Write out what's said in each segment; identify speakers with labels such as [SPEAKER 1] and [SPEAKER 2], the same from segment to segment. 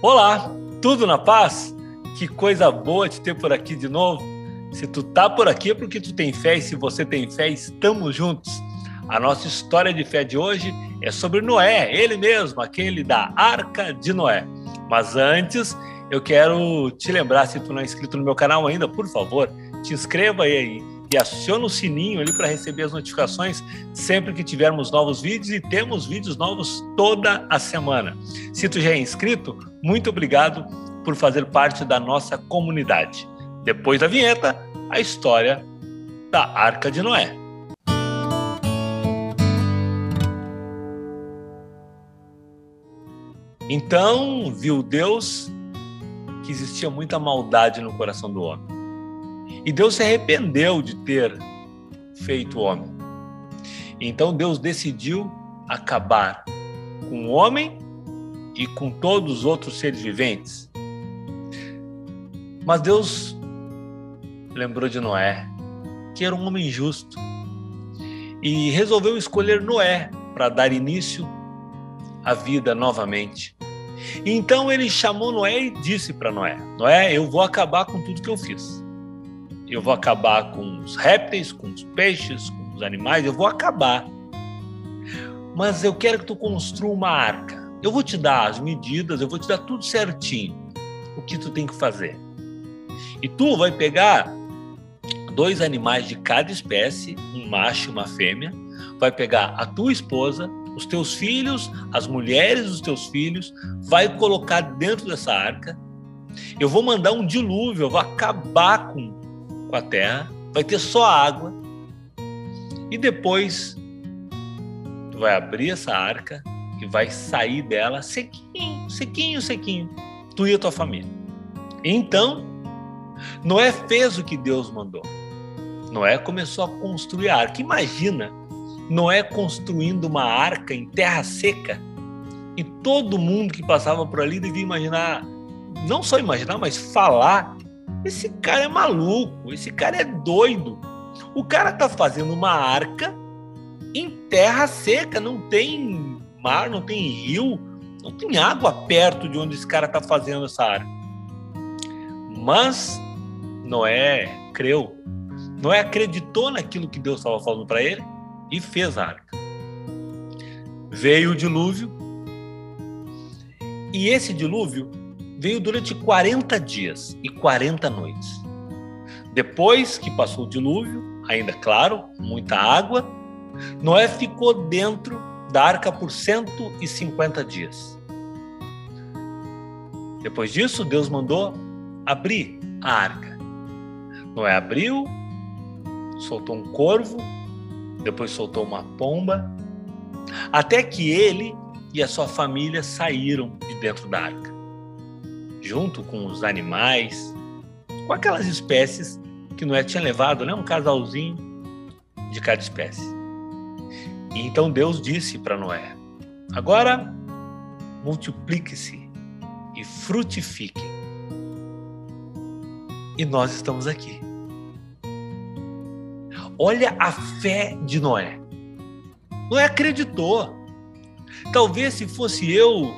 [SPEAKER 1] Olá, tudo na paz? Que coisa boa te ter por aqui de novo. Se tu tá por aqui é porque tu tem fé e se você tem fé, estamos juntos. A nossa história de fé de hoje é sobre Noé, ele mesmo, aquele da Arca de Noé. Mas antes, eu quero te lembrar, se tu não é inscrito no meu canal ainda, por favor, te inscreva aí e aciona o sininho ali para receber as notificações sempre que tivermos novos vídeos e temos vídeos novos toda a semana. Se tu já é inscrito, muito obrigado por fazer parte da nossa comunidade. Depois da vinheta, a história da Arca de Noé. Então viu Deus que existia muita maldade no coração do homem e Deus se arrependeu de ter feito o homem. Então Deus decidiu acabar com o homem e com todos os outros seres viventes. Mas Deus lembrou de Noé, que era um homem justo, e resolveu escolher Noé para dar início à vida novamente. Então ele chamou Noé e disse para Noé: Noé, eu vou acabar com tudo que eu fiz eu vou acabar com os répteis, com os peixes, com os animais, eu vou acabar. Mas eu quero que tu construa uma arca. Eu vou te dar as medidas, eu vou te dar tudo certinho, o que tu tem que fazer. E tu vai pegar dois animais de cada espécie, um macho e uma fêmea, vai pegar a tua esposa, os teus filhos, as mulheres dos teus filhos, vai colocar dentro dessa arca. Eu vou mandar um dilúvio, eu vou acabar com com a terra, vai ter só água. E depois tu vai abrir essa arca e vai sair dela sequinho, sequinho, sequinho, tu e a tua família. Então, Noé fez o que Deus mandou. Noé começou a construir a arca. Imagina Noé construindo uma arca em terra seca e todo mundo que passava por ali devia imaginar, não só imaginar, mas falar esse cara é maluco, esse cara é doido. O cara tá fazendo uma arca em terra seca, não tem mar, não tem rio, não tem água perto de onde esse cara tá fazendo essa arca. Mas Noé creu. Noé acreditou naquilo que Deus estava falando para ele e fez a arca. Veio o dilúvio. E esse dilúvio veio durante 40 dias e 40 noites. Depois que passou o dilúvio, ainda claro, muita água, Noé ficou dentro da arca por 150 dias. Depois disso, Deus mandou abrir a arca. Noé abriu, soltou um corvo, depois soltou uma pomba, até que ele e a sua família saíram de dentro da arca junto com os animais, com aquelas espécies que Noé tinha levado, né? um casalzinho de cada espécie. E então Deus disse para Noé: Agora multiplique-se e frutifique. E nós estamos aqui. Olha a fé de Noé. Noé acreditou. Talvez se fosse eu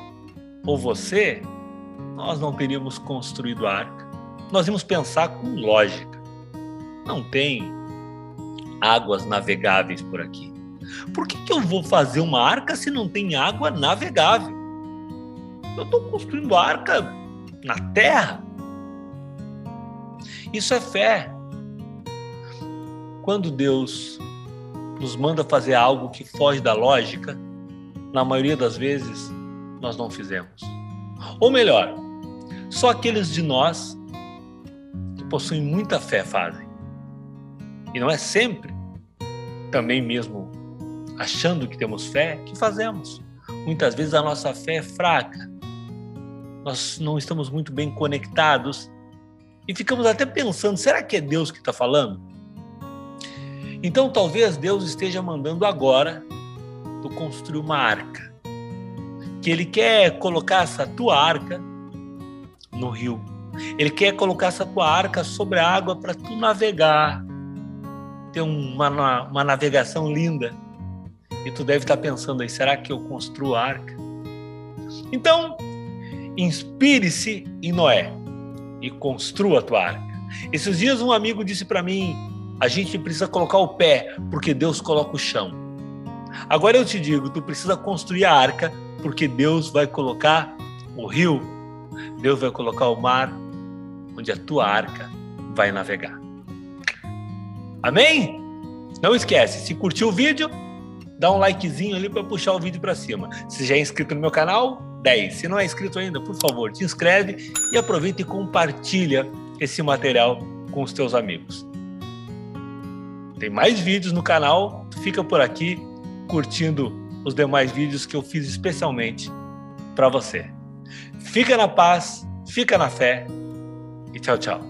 [SPEAKER 1] ou você, nós não teríamos construído a arca. Nós íamos pensar com lógica. Não tem águas navegáveis por aqui. Por que, que eu vou fazer uma arca se não tem água navegável? Eu estou construindo arca na terra. Isso é fé. Quando Deus nos manda fazer algo que foge da lógica, na maioria das vezes nós não fizemos. Ou melhor, só aqueles de nós que possuem muita fé fazem. E não é sempre, também mesmo achando que temos fé, que fazemos. Muitas vezes a nossa fé é fraca. Nós não estamos muito bem conectados e ficamos até pensando: será que é Deus que está falando? Então talvez Deus esteja mandando agora tu construir uma arca. Que Ele quer colocar essa tua arca no rio. Ele quer colocar essa tua arca sobre a água para tu navegar, ter uma, uma navegação linda. E tu deve estar pensando aí, será que eu construo a arca? Então, inspire-se em Noé e construa a tua arca. Esses dias um amigo disse para mim: a gente precisa colocar o pé, porque Deus coloca o chão. Agora eu te digo, tu precisa construir a arca, porque Deus vai colocar o rio, Deus vai colocar o mar, onde a tua arca vai navegar. Amém? Não esquece, se curtiu o vídeo, dá um likezinho ali para puxar o vídeo para cima. Se já é inscrito no meu canal, 10. Se não é inscrito ainda, por favor, te inscreve e aproveita e compartilha esse material com os teus amigos. Tem mais vídeos no canal, fica por aqui curtindo os demais vídeos que eu fiz especialmente para você. Fica na paz, fica na fé e tchau, tchau.